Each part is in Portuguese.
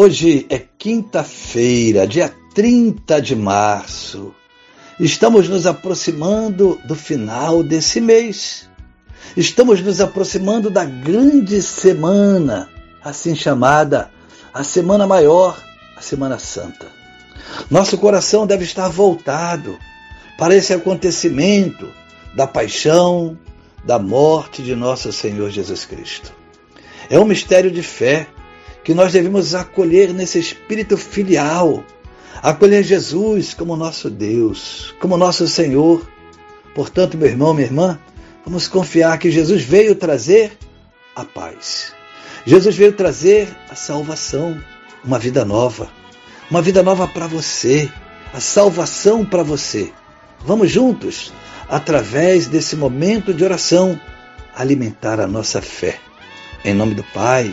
Hoje é quinta-feira, dia 30 de março. Estamos nos aproximando do final desse mês. Estamos nos aproximando da grande semana, assim chamada a Semana Maior, a Semana Santa. Nosso coração deve estar voltado para esse acontecimento da paixão, da morte de nosso Senhor Jesus Cristo. É um mistério de fé que nós devemos acolher nesse espírito filial, acolher Jesus como nosso Deus, como nosso Senhor. Portanto, meu irmão, minha irmã, vamos confiar que Jesus veio trazer a paz. Jesus veio trazer a salvação, uma vida nova, uma vida nova para você, a salvação para você. Vamos juntos, através desse momento de oração, alimentar a nossa fé. Em nome do Pai,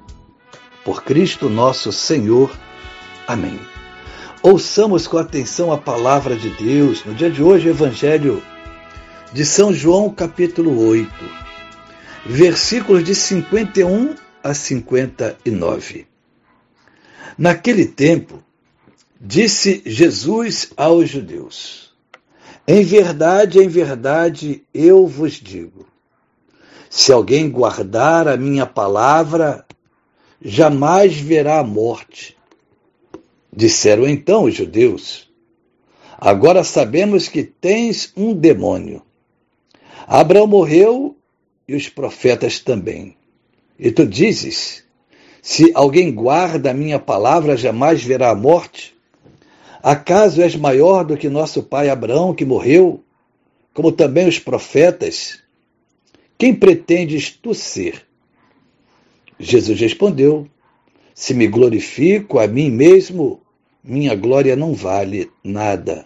por Cristo nosso Senhor. Amém. Ouçamos com atenção a palavra de Deus no dia de hoje, Evangelho de São João, capítulo 8, versículos de 51 a 59. Naquele tempo, disse Jesus aos judeus: Em verdade, em verdade, eu vos digo: se alguém guardar a minha palavra, jamais verá a morte. Disseram então os judeus: Agora sabemos que tens um demônio. Abraão morreu e os profetas também. E tu dizes: Se alguém guarda a minha palavra, jamais verá a morte? Acaso és maior do que nosso pai Abraão, que morreu, como também os profetas? Quem pretendes tu ser? Jesus respondeu: Se me glorifico a mim mesmo, minha glória não vale nada.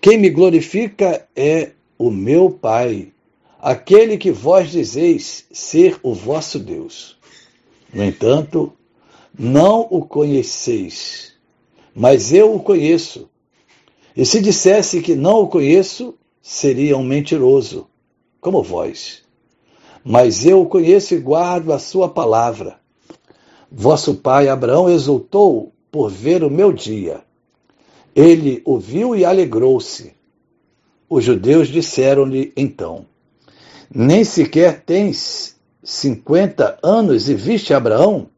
Quem me glorifica é o meu Pai, aquele que vós dizeis ser o vosso Deus. No entanto, não o conheceis, mas eu o conheço. E se dissesse que não o conheço, seria um mentiroso, como vós mas eu o conheço e guardo a sua palavra. Vosso pai Abraão exultou por ver o meu dia. Ele o viu e alegrou-se. Os judeus disseram-lhe então: Nem sequer tens cinquenta anos e viste Abraão?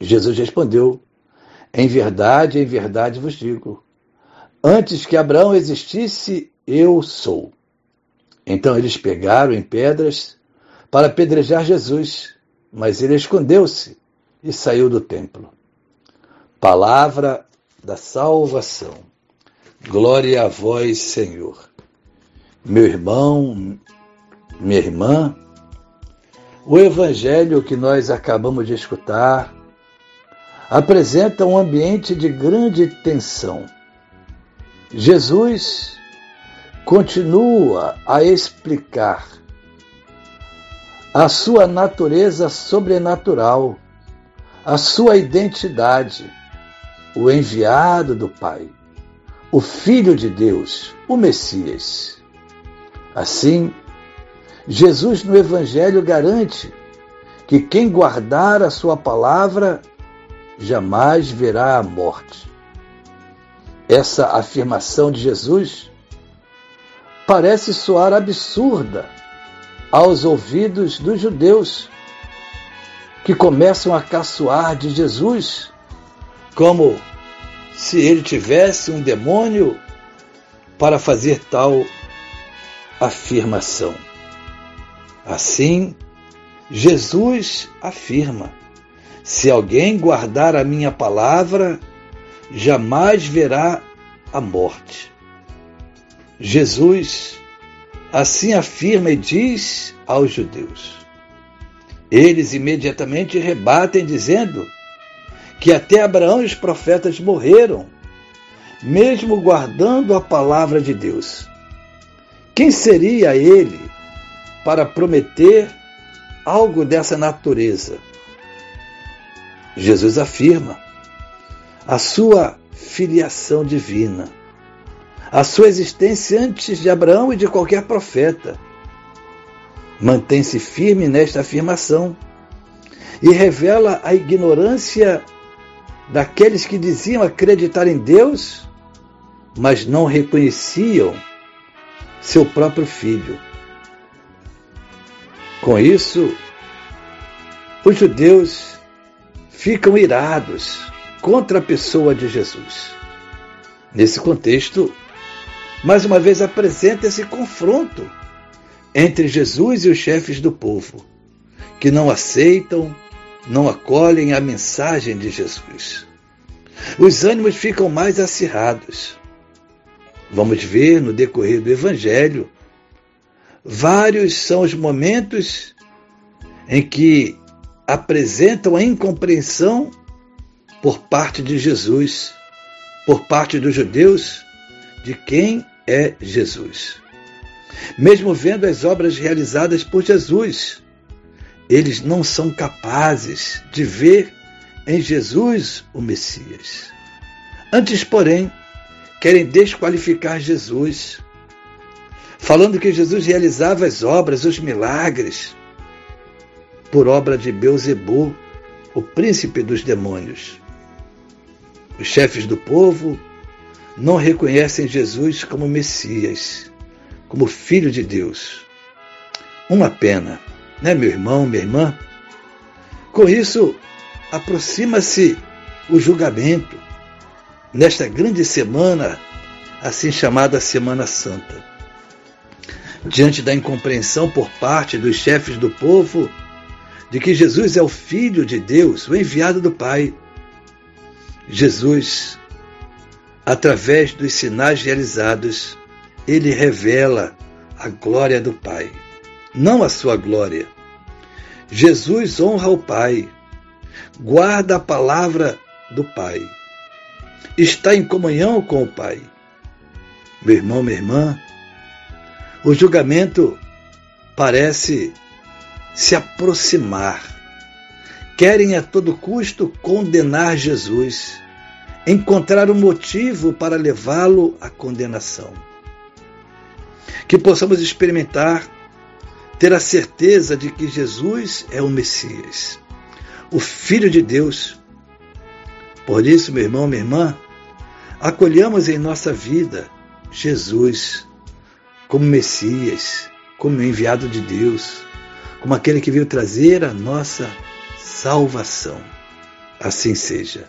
Jesus respondeu: Em verdade, em verdade vos digo: antes que Abraão existisse, eu sou. Então eles pegaram em pedras para apedrejar Jesus, mas ele escondeu-se e saiu do templo. Palavra da salvação. Glória a vós, Senhor. Meu irmão, minha irmã, o evangelho que nós acabamos de escutar apresenta um ambiente de grande tensão. Jesus continua a explicar a sua natureza sobrenatural, a sua identidade, o enviado do Pai, o Filho de Deus, o Messias. Assim, Jesus no Evangelho garante que quem guardar a sua palavra jamais verá a morte. Essa afirmação de Jesus parece soar absurda aos ouvidos dos judeus, que começam a caçoar de Jesus como se ele tivesse um demônio para fazer tal afirmação. Assim, Jesus afirma: se alguém guardar a minha palavra, jamais verá a morte. Jesus assim afirma e diz aos judeus. Eles imediatamente rebatem, dizendo que até Abraão e os profetas morreram, mesmo guardando a palavra de Deus. Quem seria ele para prometer algo dessa natureza? Jesus afirma a sua filiação divina, a sua existência antes de Abraão e de qualquer profeta. Mantém-se firme nesta afirmação e revela a ignorância daqueles que diziam acreditar em Deus, mas não reconheciam seu próprio filho. Com isso, os judeus ficam irados contra a pessoa de Jesus. Nesse contexto, mais uma vez apresenta esse confronto entre Jesus e os chefes do povo, que não aceitam, não acolhem a mensagem de Jesus. Os ânimos ficam mais acirrados. Vamos ver no decorrer do Evangelho, vários são os momentos em que apresentam a incompreensão por parte de Jesus, por parte dos judeus, de quem é Jesus. Mesmo vendo as obras realizadas por Jesus, eles não são capazes de ver em Jesus o Messias. Antes, porém, querem desqualificar Jesus, falando que Jesus realizava as obras, os milagres, por obra de Beuzebu, o príncipe dos demônios. Os chefes do povo não reconhecem Jesus como Messias, como Filho de Deus. Uma pena, né, meu irmão, minha irmã? Com isso, aproxima-se o julgamento nesta grande semana, assim chamada Semana Santa. Diante da incompreensão por parte dos chefes do povo de que Jesus é o Filho de Deus, o enviado do Pai, Jesus, através dos sinais realizados, ele revela a glória do Pai, não a sua glória. Jesus honra o Pai, guarda a palavra do Pai, está em comunhão com o Pai. Meu irmão, minha irmã, o julgamento parece se aproximar. Querem a todo custo condenar Jesus, encontrar um motivo para levá-lo à condenação. Que possamos experimentar, ter a certeza de que Jesus é o Messias o Filho de Deus. Por isso, meu irmão, minha irmã, acolhamos em nossa vida Jesus como Messias, como enviado de Deus, como aquele que veio trazer a nossa salvação. Assim seja.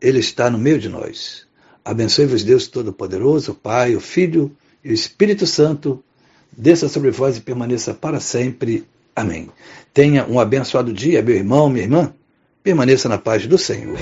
Ele está no meio de nós. Abençoe-vos, Deus Todo-Poderoso, o Pai, o Filho e o Espírito Santo, desça sobre vós e permaneça para sempre. Amém. Tenha um abençoado dia, meu irmão, minha irmã. Permaneça na paz do Senhor.